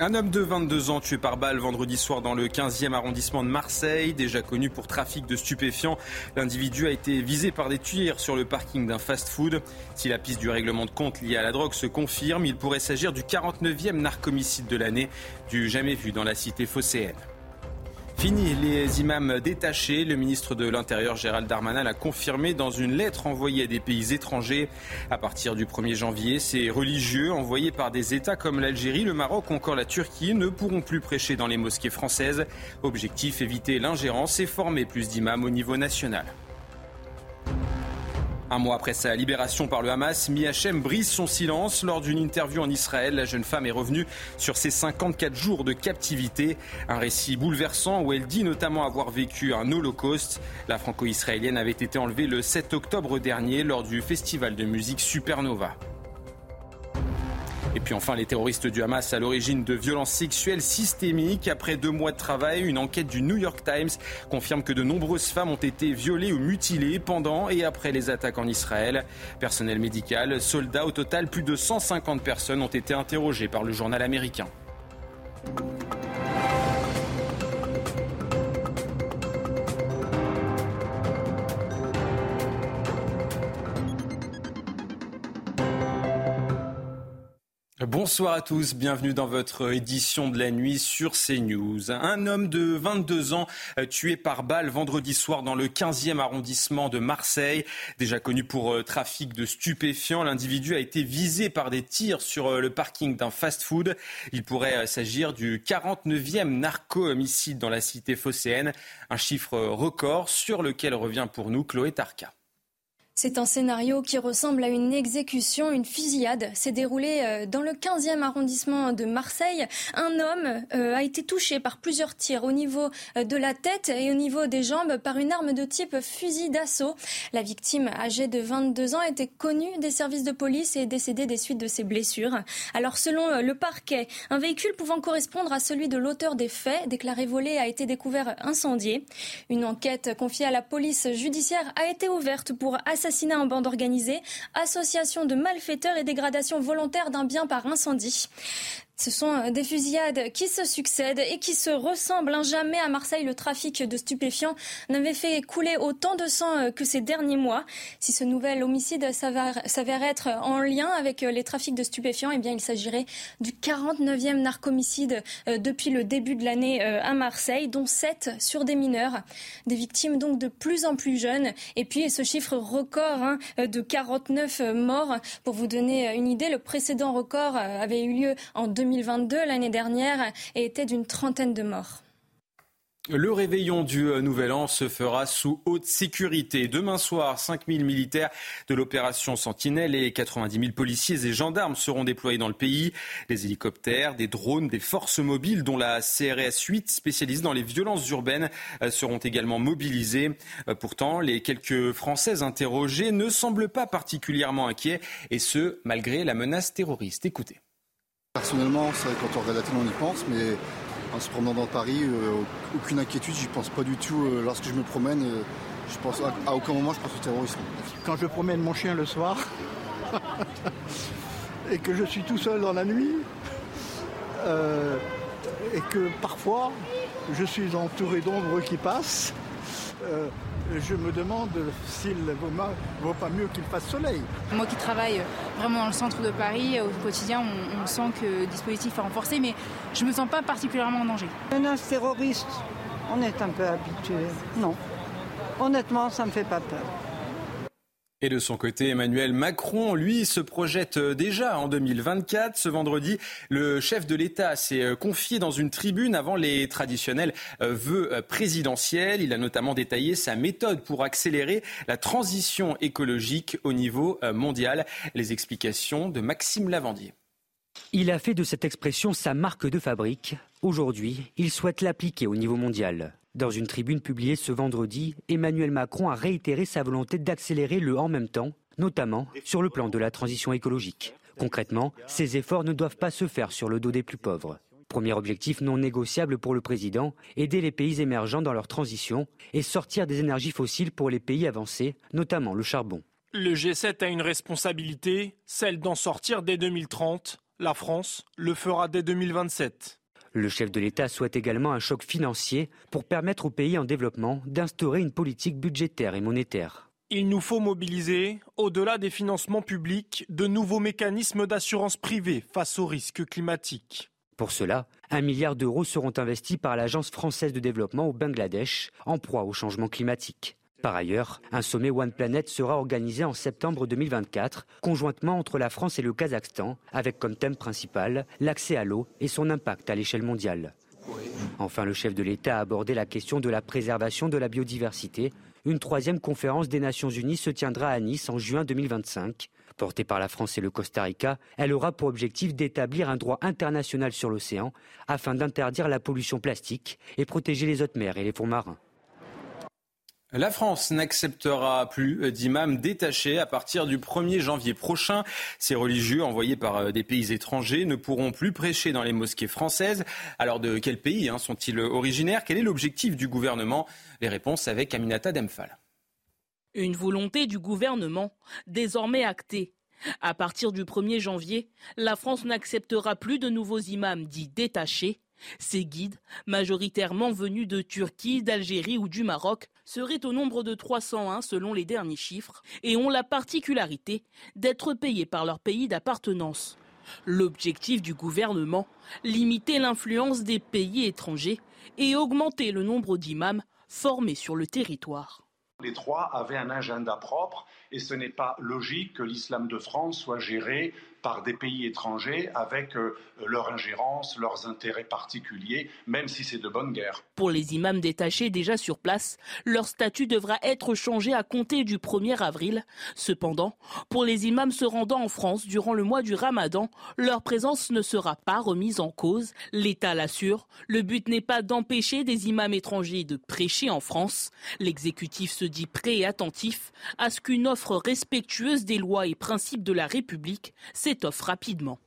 Un homme de 22 ans tué par balle vendredi soir dans le 15e arrondissement de Marseille, déjà connu pour trafic de stupéfiants. L'individu a été visé par des tueurs sur le parking d'un fast-food. Si la piste du règlement de compte lié à la drogue se confirme, il pourrait s'agir du 49e narcomicide de l'année, du jamais vu dans la cité phocéenne. Fini les imams détachés. Le ministre de l'Intérieur Gérald Darmanin l'a confirmé dans une lettre envoyée à des pays étrangers. À partir du 1er janvier, ces religieux envoyés par des États comme l'Algérie, le Maroc ou encore la Turquie ne pourront plus prêcher dans les mosquées françaises. Objectif éviter l'ingérence et former plus d'imams au niveau national. Un mois après sa libération par le Hamas, Miachem brise son silence. Lors d'une interview en Israël, la jeune femme est revenue sur ses 54 jours de captivité. Un récit bouleversant où elle dit notamment avoir vécu un holocauste. La franco-israélienne avait été enlevée le 7 octobre dernier lors du festival de musique Supernova. Et puis enfin, les terroristes du Hamas à l'origine de violences sexuelles systémiques. Après deux mois de travail, une enquête du New York Times confirme que de nombreuses femmes ont été violées ou mutilées pendant et après les attaques en Israël. Personnel médical, soldats, au total, plus de 150 personnes ont été interrogées par le journal américain. Bonsoir à tous, bienvenue dans votre édition de la nuit sur CNews. Un homme de 22 ans euh, tué par balle vendredi soir dans le 15e arrondissement de Marseille. Déjà connu pour euh, trafic de stupéfiants, l'individu a été visé par des tirs sur euh, le parking d'un fast-food. Il pourrait s'agir du 49e narco-homicide dans la cité phocéenne, un chiffre record sur lequel revient pour nous Chloé Tarka. C'est un scénario qui ressemble à une exécution, une fusillade. s'est déroulé euh, dans le 15e arrondissement de Marseille. Un homme euh, a été touché par plusieurs tirs au niveau euh, de la tête et au niveau des jambes par une arme de type fusil d'assaut. La victime, âgée de 22 ans, était connue des services de police et est décédée des suites de ses blessures. Alors, selon le parquet, un véhicule pouvant correspondre à celui de l'auteur des faits, déclaré volé, a été découvert incendié. Une enquête confiée à la police judiciaire a été ouverte pour assassiner assassinat en bande organisée, association de malfaiteurs et dégradation volontaire d'un bien par incendie. Ce sont euh, des fusillades qui se succèdent et qui se ressemblent. Jamais à Marseille, le trafic de stupéfiants n'avait fait couler autant de sang euh, que ces derniers mois. Si ce nouvel homicide s'avère être en lien avec euh, les trafics de stupéfiants, eh bien, il s'agirait du 49e narcomicide depuis le début de l'année à Marseille, dont 7 sur des mineurs. Des victimes donc de plus en plus jeunes. Et puis, ce chiffre record hein, de 49 morts. Pour vous donner une idée, le précédent record avait eu lieu en 2000 2022, l'année dernière, et était d'une trentaine de morts. Le réveillon du euh, Nouvel An se fera sous haute sécurité. Demain soir, 5000 militaires de l'opération Sentinelle et 90 000 policiers et gendarmes seront déployés dans le pays. Des hélicoptères, des drones, des forces mobiles dont la CRS 8 spécialisée dans les violences urbaines euh, seront également mobilisés. Euh, pourtant, les quelques Françaises interrogées ne semblent pas particulièrement inquiets et ce, malgré la menace terroriste. Écoutez. Personnellement, quand on regarde la télé, on y pense, mais en se promenant dans Paris, euh, aucune inquiétude, j'y pense pas du tout. Euh, lorsque je me promène, euh, à, aucun moment je pense au terrorisme. Quand je promène mon chien le soir et que je suis tout seul dans la nuit et que parfois je suis entouré d'ombres qui passent, je me demande s'il ne vaut, pas mieux qu'il fasse soleil. Moi qui travaille vraiment dans le centre de Paris, au quotidien, on, sent que le dispositif est renforcé, mais je ne me sens pas particulièrement en danger. Menace terroriste, on est un peu habitué. Non. Honnêtement, ça ne me fait pas peur. Et de son côté, Emmanuel Macron, lui, se projette euh, déjà en 2024. Ce vendredi, le chef de l'État s'est euh, confié dans une tribune avant les traditionnels euh, vœux présidentiels. Il a notamment détaillé sa méthode pour accélérer la transition écologique au niveau mondial. Les explications de Maxime Lavandier. Il a fait de cette expression sa marque de fabrique. Aujourd'hui, il souhaite l'appliquer au niveau mondial. Dans une tribune publiée ce vendredi, Emmanuel Macron a réitéré sa volonté d'accélérer le en même temps, notamment sur le plan de la transition écologique. Concrètement, ces efforts ne doivent pas se faire sur le dos des plus pauvres. Premier objectif non négociable pour le président, aider les pays émergents dans leur transition et sortir des énergies fossiles pour les pays avancés, notamment le charbon. Le G7 a une responsabilité, celle d'en sortir dès 2030 La France le fera dès 2027. Le chef de l'État souhaite également un choc financier pour permettre aux pays en développement d'instaurer une politique budgétaire et monétaire. Il nous faut mobiliser, au-delà des financements publics, de nouveaux mécanismes d'assurance privée face aux risques climatiques. Pour cela, un milliard d'euros seront investis par l'Agence française de développement au Bangladesh, en proie au changement climatique. Par ailleurs, un sommet One Planet sera organisé en septembre 2024, conjointement entre la France et le Kazakhstan, avec comme thème principal l'accès à l'eau et son impact à l'échelle mondiale. Enfin, le chef de l'État a abordé la question de la préservation de la biodiversité. Une troisième conférence des Nations Unies se tiendra à Nice en juin 2025. Portée par la France et le Costa Rica, elle aura pour objectif d'établir un droit international sur l'océan afin d'interdire la pollution plastique et protéger les hautes mers et les fonds marins. La France n'acceptera plus d'imams détachés à partir du 1er janvier prochain. Ces religieux envoyés par euh, des pays étrangers ne pourront plus prêcher dans les mosquées françaises. Alors de quel pays hein, sont-ils originaires? Quel est l'objectif du gouvernement? Les réponses avec Aminata Demphal. Une volonté du gouvernement désormais actée. À partir du 1er janvier, la France n'acceptera plus de nouveaux imams dits détachés ces guides, majoritairement venus de Turquie, d'Algérie ou du Maroc, seraient au nombre de 301 selon les derniers chiffres et ont la particularité d'être payés par leur pays d'appartenance. L'objectif du gouvernement, limiter l'influence des pays étrangers et augmenter le nombre d'imams formés sur le territoire. Les trois avaient un agenda propre et ce n'est pas logique que l'islam de France soit géré par des pays étrangers avec euh, leur ingérence, leurs intérêts particuliers, même si c'est de bonne guerre. Pour les imams détachés déjà sur place, leur statut devra être changé à compter du 1er avril. Cependant, pour les imams se rendant en France durant le mois du Ramadan, leur présence ne sera pas remise en cause. L'État l'assure, le but n'est pas d'empêcher des imams étrangers de prêcher en France. L'exécutif se dit prêt et attentif à ce qu'une offre respectueuse des lois et principes de la République s'étoffe rapidement.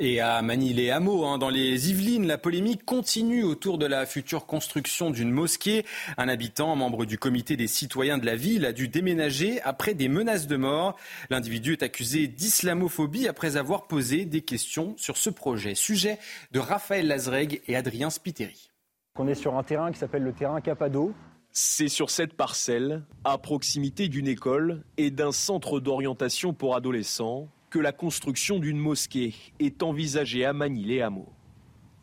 Et à Manille-les-Hameaux, hein, dans les Yvelines, la polémique continue autour de la future construction d'une mosquée. Un habitant, membre du comité des citoyens de la ville, a dû déménager après des menaces de mort. L'individu est accusé d'islamophobie après avoir posé des questions sur ce projet. Sujet de Raphaël Lazreg et Adrien Spiteri. On est sur un terrain qui s'appelle le terrain Capado. C'est sur cette parcelle, à proximité d'une école et d'un centre d'orientation pour adolescents, que la construction d'une mosquée est envisagée à Manille-les-Hameaux.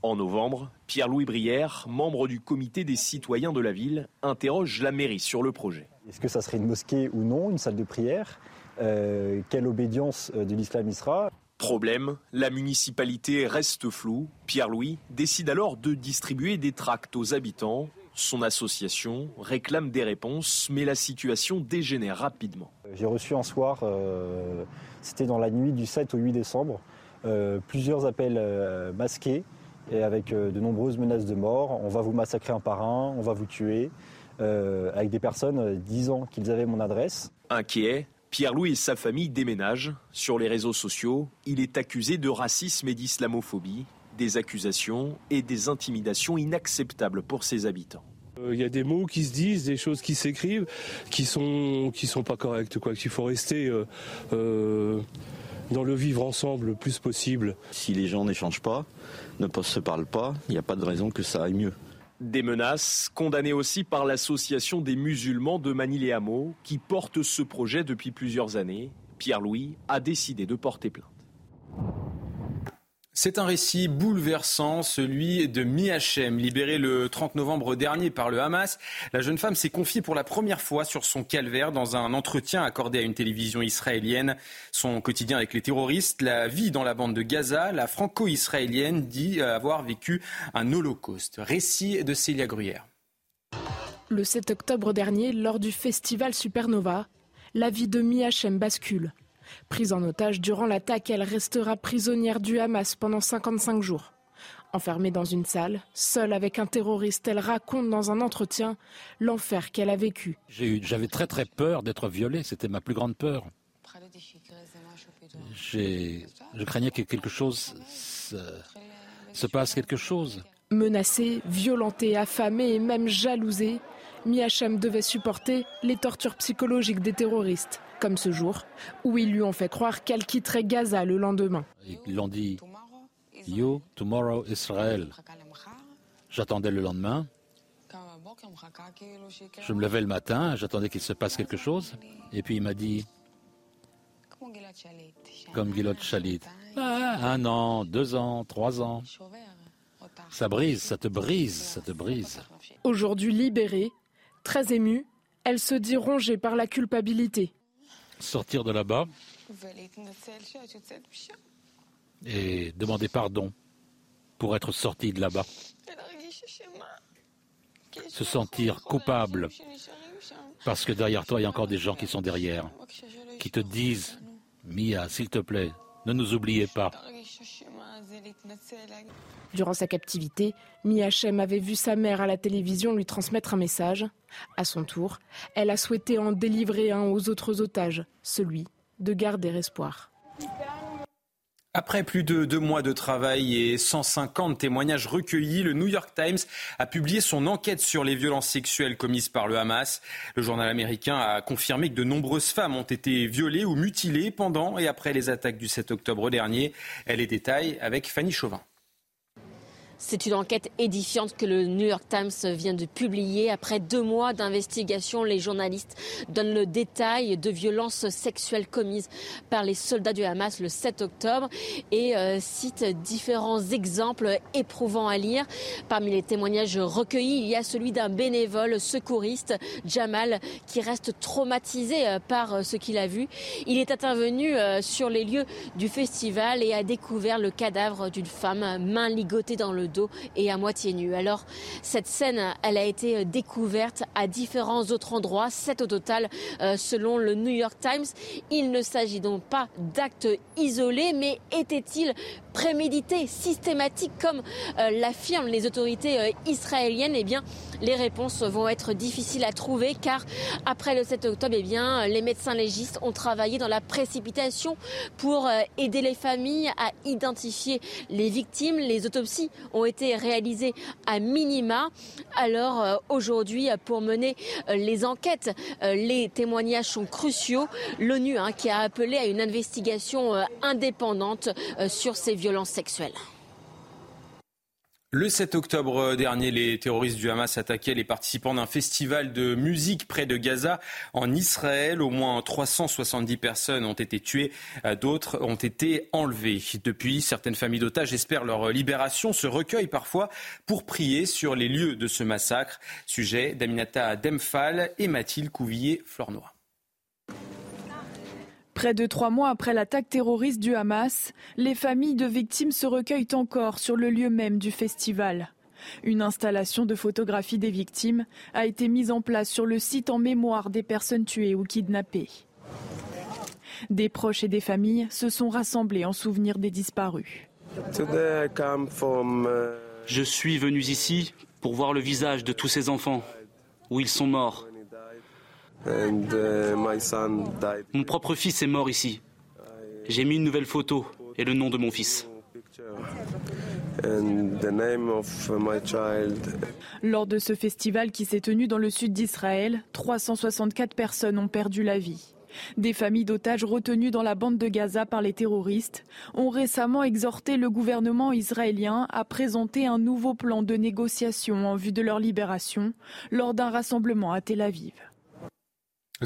En novembre, Pierre-Louis Brière, membre du comité des citoyens de la ville, interroge la mairie sur le projet. Est-ce que ça serait une mosquée ou non, une salle de prière? Euh, Quelle obédience euh, de l'islam y sera? Problème, la municipalité reste floue. Pierre-Louis décide alors de distribuer des tracts aux habitants son association réclame des réponses, mais la situation dégénère rapidement. J'ai reçu un soir, euh, c'était dans la nuit du 7 au 8 décembre, euh, plusieurs appels euh, masqués et avec de nombreuses menaces de mort. On va vous massacrer un par un, on va vous tuer, avec des personnes disant qu'ils avaient mon adresse. Inquiet, Pierre-Louis et sa famille déménagent. Sur les réseaux sociaux, il est accusé de racisme et d'islamophobie des accusations et des intimidations inacceptables pour ses habitants. Euh, il y a des mots qui se disent, des choses qui s'écrivent, qui sont qui sont pas correctes, quoi. Qu'il faut rester euh, euh, dans le vivre ensemble le plus possible. Si les gens n'échangent pas, ne se parlent pas, il n'y a pas de raison que ça aille mieux. Des menaces condamnées aussi par l'association des musulmans de Manille-et-Hameaux qui porte ce projet depuis plusieurs années. Pierre-Louis a décidé de porter plainte. C'est un récit bouleversant, celui de Miachem, libérée le 30 novembre dernier par le Hamas. La jeune femme s'est confiée pour la première fois sur son calvaire dans un entretien accordé à une télévision israélienne. Son quotidien avec les terroristes, la vie dans la bande de Gaza, la franco-israélienne dit avoir vécu un holocauste. Récit de Célia Gruyère. Le 7 octobre dernier, lors du festival Supernova, la vie de Miachem bascule. Prise en otage durant l'attaque, elle restera prisonnière du Hamas pendant 55 jours. Enfermée dans une salle, seule avec un terroriste, elle raconte dans un entretien l'enfer qu'elle a vécu. J'avais très très peur d'être violée, c'était ma plus grande peur. Je craignais que quelque chose se, se passe quelque chose. Menacée, violentée, affamée et même jalousée, Miachem devait supporter les tortures psychologiques des terroristes, comme ce jour, où ils lui ont fait croire qu'elle quitterait Gaza le lendemain. Ils l'ont dit, You, tomorrow, Israël. J'attendais le lendemain. Je me levais le matin, j'attendais qu'il se passe quelque chose. Et puis il m'a dit, comme Gilot Chalit, ah, un an, deux ans, trois ans. Ça brise, ça te brise, ça te brise. Aujourd'hui libérée, très émue, elle se dit rongée par la culpabilité. Sortir de là-bas et demander pardon pour être sorti de là-bas. Se sentir coupable parce que derrière toi, il y a encore des gens qui sont derrière, qui te disent, Mia, s'il te plaît, ne nous oubliez pas. Durant sa captivité, Miachem avait vu sa mère à la télévision lui transmettre un message. À son tour, elle a souhaité en délivrer un aux autres otages, celui de garder espoir. Après plus de deux mois de travail et 150 témoignages recueillis, le New York Times a publié son enquête sur les violences sexuelles commises par le Hamas. Le journal américain a confirmé que de nombreuses femmes ont été violées ou mutilées pendant et après les attaques du 7 octobre dernier. Elle les détaille avec Fanny Chauvin. C'est une enquête édifiante que le New York Times vient de publier. Après deux mois d'investigation, les journalistes donnent le détail de violences sexuelles commises par les soldats du Hamas le 7 octobre et euh, citent différents exemples éprouvants à lire. Parmi les témoignages recueillis, il y a celui d'un bénévole secouriste, Jamal, qui reste traumatisé euh, par euh, ce qu'il a vu. Il est intervenu sur les lieux du festival et a découvert le cadavre d'une femme, main ligotée dans le et à moitié nu. Alors cette scène, elle a été euh, découverte à différents autres endroits, sept au total euh, selon le New York Times. Il ne s'agit donc pas d'actes isolés, mais était-il prémédité, systématique, comme euh, l'affirment les autorités israéliennes Eh bien, les réponses vont être difficiles à trouver car après le 7 octobre, eh bien, les médecins légistes ont travaillé dans la précipitation pour aider les familles à identifier les victimes. Les autopsies ont été réalisées à minima. Alors euh, aujourd'hui, pour mener euh, les enquêtes, euh, les témoignages sont cruciaux. L'ONU hein, qui a appelé à une investigation indépendante sur ces violences Le 7 octobre dernier, les terroristes du Hamas attaquaient les participants d'un festival de musique près de Gaza en Israël. Au moins 370 personnes ont été tuées, d'autres ont été enlevées. Depuis, certaines familles d'otages espèrent leur libération, se recueillent parfois pour prier sur les lieux de ce massacre. Sujet d'Aminata Demphal et Mathilde Couvillier-Flornois. Près de trois mois après l'attaque terroriste du Hamas, les familles de victimes se recueillent encore sur le lieu même du festival. Une installation de photographie des victimes a été mise en place sur le site en mémoire des personnes tuées ou kidnappées. Des proches et des familles se sont rassemblés en souvenir des disparus. Je suis venu ici pour voir le visage de tous ces enfants, où ils sont morts. Uh, mon propre fils est mort ici. J'ai mis une nouvelle photo et le nom de mon fils. Lors de ce festival qui s'est tenu dans le sud d'Israël, 364 personnes ont perdu la vie. Des familles d'otages retenues dans la bande de Gaza par les terroristes ont récemment exhorté le gouvernement israélien à présenter un nouveau plan de négociation en vue de leur libération lors d'un rassemblement à Tel Aviv.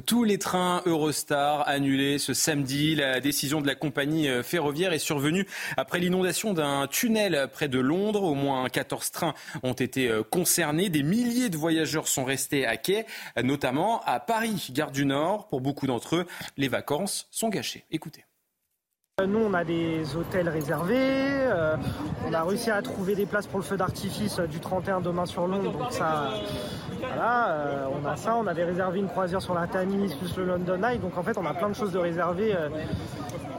Tous les trains Eurostar annulés ce samedi. La décision de la compagnie euh, ferroviaire est survenue après l'inondation d'un tunnel près de Londres. Au moins 14 trains ont été euh, concernés. Des milliers de voyageurs sont restés à quai, notamment à Paris, gare du Nord. Pour beaucoup d'entre eux, les vacances sont gâchées. Écoutez. Nous, on a des hôtels réservés. Euh, on a réussi à trouver des places pour le feu d'artifice du 31 demain sur Londres. Donc ça, voilà, euh, on a ça. On avait réservé une croisière sur la Tamise plus le London Eye. Donc en fait, on a plein de choses de réserver. Euh,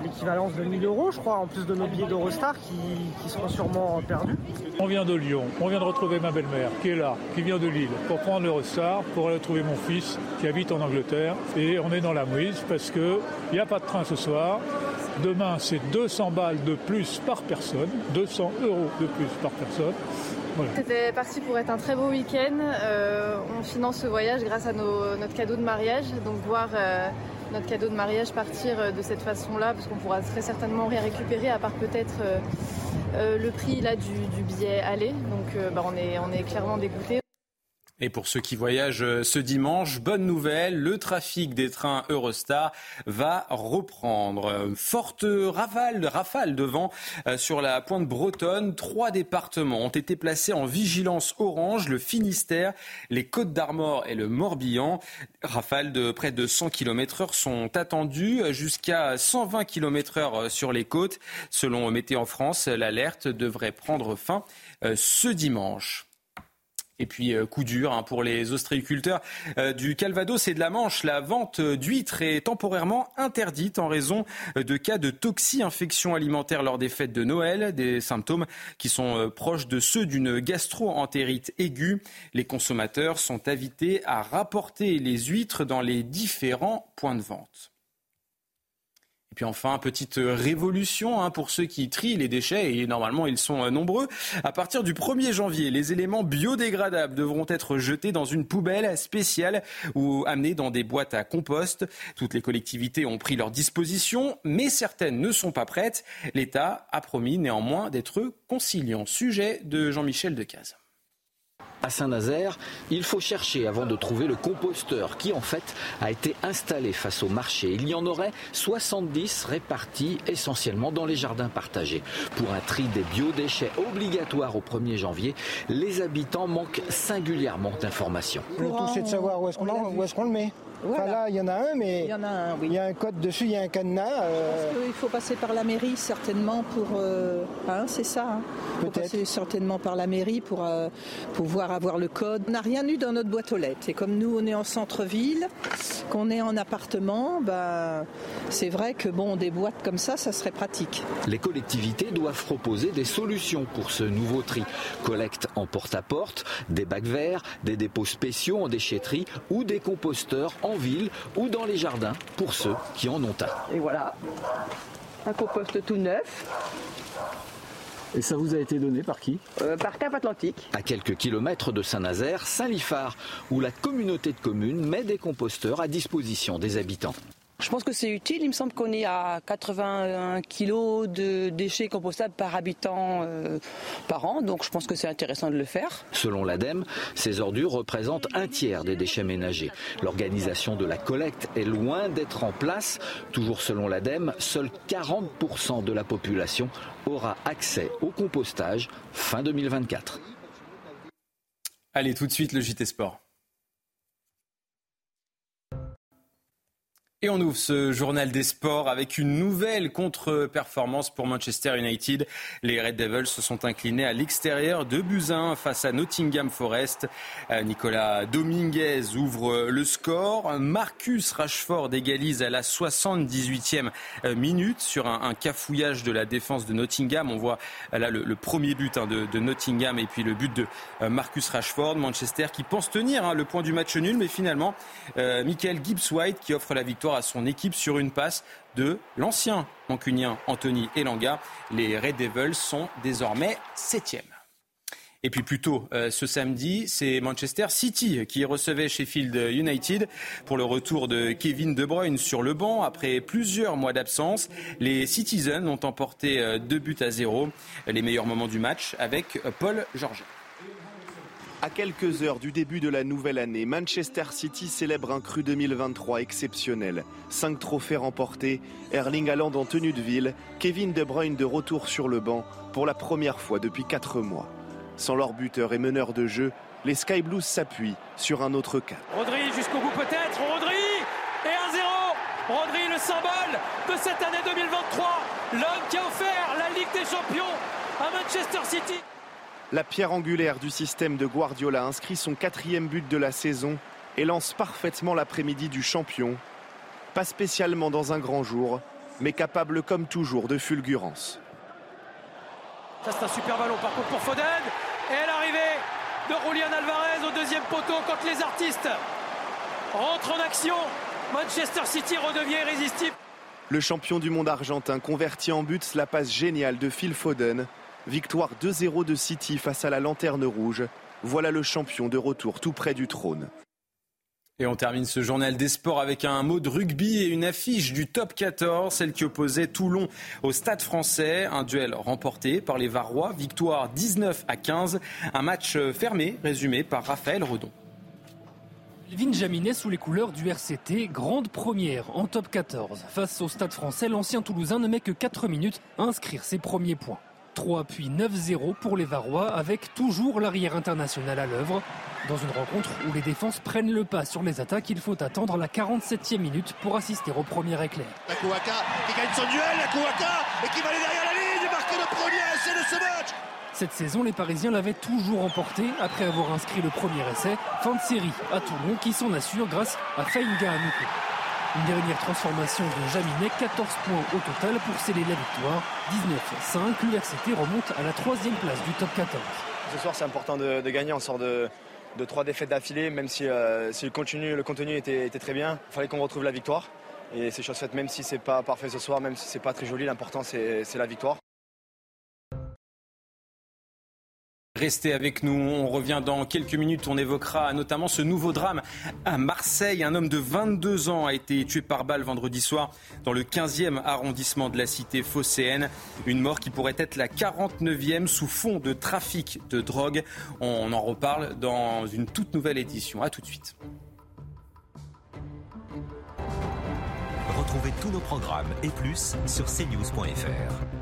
l'équivalence de 1000 euros, je crois, en plus de nos billets d'Eurostar qui, qui seront sûrement perdus. On vient de Lyon, on vient de retrouver ma belle-mère qui est là, qui vient de Lille, pour prendre l'Eurostar, pour aller trouver mon fils qui habite en Angleterre. Et on est dans la mouise parce qu'il n'y a pas de train ce soir. Demain, c'est 200 balles de plus par personne, 200 euros de plus par personne. C'était parti pour être un très beau week-end. Euh, on finance ce voyage grâce à nos, notre cadeau de mariage. Donc voir euh, notre cadeau de mariage partir euh, de cette façon-là, parce qu'on pourra très certainement rien récupérer, à part peut-être le prix du, billet aller. Donc bah, on, est, on est clairement dégoûtés. Et pour ceux qui voyagent euh, ce dimanche, bonne nouvelle, le trafic des trains Eurostar va reprendre. Forte rafale, rafale de vent euh, sur la pointe bretonne. Trois départements ont été placés en vigilance orange, le Finistère, les Côtes d'Armor et le Morbihan. Rafales de près de 100 km heure sont attendues jusqu'à 120 km heure sur les côtes. Selon Météo France, l'alerte devrait prendre fin euh, ce dimanche. Et puis euh, coup dur hein, pour les ostréiculteurs euh, du Calvados et de la Manche. La vente d'huîtres est temporairement interdite en raison euh, de cas de toxi-infection alimentaire lors des fêtes de Noël, des symptômes qui sont proches de ceux d'une gastro-entérite aiguë. Les consommateurs sont invités à rapporter les huîtres dans les différents points de vente. Et puis enfin, petite révolution hein, pour ceux qui trient les déchets, et normalement ils sont euh, nombreux. À partir du 1er janvier, les éléments biodégradables devront être jetés dans une poubelle spéciale ou amenés dans des boîtes à compost. Toutes les collectivités ont pris leur disposition, mais certaines ne sont pas prêtes. L'État a promis néanmoins d'être conciliant. Sujet de Jean-Michel Decaze. À Saint-Nazaire, il faut chercher avant de trouver le composteur qui en fait a été installé face au marché. Il y en aurait 70 répartis essentiellement dans les jardins partagés. Pour un tri des biodéchets obligatoire au 1er janvier, les habitants manquent singulièrement d'informations. Le tout c'est de savoir où est-ce qu'on le met. Enfin, là, il y en a un, mais il y, en a un, oui. il y a un code dessus, il y a un cadenas. Euh... Il faut passer par la mairie certainement pour... Euh... Hein, c'est ça. Hein. Peut-être. passer certainement par la mairie pour euh, pouvoir avoir le code. On n'a rien eu dans notre boîte aux lettres. Et comme nous, on est en centre-ville, qu'on est en appartement, bah, c'est vrai que bon, des boîtes comme ça, ça serait pratique. Les collectivités doivent proposer des solutions pour ce nouveau tri. Collecte en porte-à-porte, des bacs verts, des dépôts spéciaux en déchetterie ou des composteurs en ville ou dans les jardins pour ceux qui en ont un. Et voilà, un compost tout neuf. Et ça vous a été donné par qui? Euh, Par Cap Atlantique. À quelques kilomètres de Saint-Nazaire, Saint-Lifard, où la communauté de communes met des composteurs à disposition des habitants. Je pense que c'est utile. Il me semble qu'on est à 81 kg de déchets compostables par habitant euh, par an. Donc je pense que c'est intéressant de le faire. Selon l'ADEME, ces ordures représentent un tiers des déchets ménagers. L'organisation de la collecte est loin d'être en place. Toujours selon l'ADEME, seuls 40% de la population aura accès au compostage fin 2024. Allez, tout de suite le JT Sport. Et on ouvre ce journal des sports avec une nouvelle contre-performance pour Manchester United. Les Red Devils se sont inclinés à l'extérieur de Buzyn face à Nottingham Forest. Euh, Nicolas Dominguez ouvre le score. Marcus Rashford égalise à la 78e euh, minute sur un, cafouillage de la défense de Nottingham. On voit euh, là le, premier but hein, de, Nottingham et puis le but de Marcus Rashford. Manchester qui pense tenir hein, le point du match nul, mais finalement, Michael Gibbs-White qui offre la victoire à son équipe sur une passe de l'ancien mancunien Anthony Elanga. Les Red Devils sont désormais septièmes. Et puis plus tôt euh, ce samedi, c'est Manchester City qui recevait Sheffield United pour le retour de Kevin De Bruyne sur le banc après plusieurs mois d'absence. Les Citizens ont emporté euh, deux buts à zéro. Les meilleurs moments du match avec Paul Georges. À quelques heures du début de la nouvelle année, Manchester City célèbre un cru 2023 exceptionnel. Cinq trophées remportés, Erling Haaland en tenue de ville, Kevin De Bruyne de retour sur le banc pour la première fois depuis quatre mois. Sans leur buteur et meneur de jeu, les Sky Blues s'appuient sur un autre cas. Rodri jusqu'au bout peut-être, Rodri et 1-0 Rodri le symbole de cette année 2023, l'homme qui a offert la Ligue des Champions à Manchester City. La pierre angulaire du système de Guardiola inscrit son quatrième but de la saison et lance parfaitement l'après-midi du champion. Pas spécialement dans un grand jour, mais capable comme toujours de fulgurance. Ça c'est un super ballon par contre pour Foden. Et l'arrivée de Julian Alvarez au deuxième poteau quand les artistes rentrent en action. Manchester City redevient irrésistible. Le champion du monde argentin converti en but la passe géniale de Phil Foden. Victoire 2-0 de City face à la Lanterne Rouge. Voilà le champion de retour tout près du trône. Et on termine ce journal des sports avec un mot de rugby et une affiche du top 14, celle qui opposait Toulon au Stade français. Un duel remporté par les Varois, victoire 19 à 15. Un match fermé, résumé par Raphaël Redon. Elvin Jaminet sous les couleurs du RCT, grande première en top 14. Face au Stade français, l'ancien Toulousain ne met que 4 minutes à inscrire ses premiers points. 3 puis 9-0 pour les Varois avec toujours l'arrière international à l'œuvre. Dans une rencontre où les défenses prennent le pas sur les attaques, il faut attendre la 47e minute pour assister au premier éclair. Qui gagne son duel, et qui va aller derrière la ligne le premier essai de ce match. Cette saison, les Parisiens l'avaient toujours emporté après avoir inscrit le premier essai. Fin de série à Toulon qui s'en assure grâce à Faïnga Anoukou. Une dernière transformation de Jaminet, 14 points au total pour sceller la victoire. 19-5, l'URCT remonte à la troisième place du top 14. Ce soir, c'est important de, gagner. On sort de, trois défaites d'affilée, même si, euh, le, contenu, le contenu était, très bien. Il fallait qu'on retrouve la victoire. Et c'est chose faite, même si c'est pas parfait ce soir, même si c'est pas très joli, l'important c'est la victoire. Restez avec nous, on revient dans quelques minutes, on évoquera notamment ce nouveau drame à Marseille. Un homme de 22 ans a été tué par balle vendredi soir dans le 15e arrondissement de la cité phocéenne. Une mort qui pourrait être la 49e sous fond de trafic de drogue. On en reparle dans une toute nouvelle édition. A tout de suite. Retrouvez tous nos programmes et plus sur cnews.fr.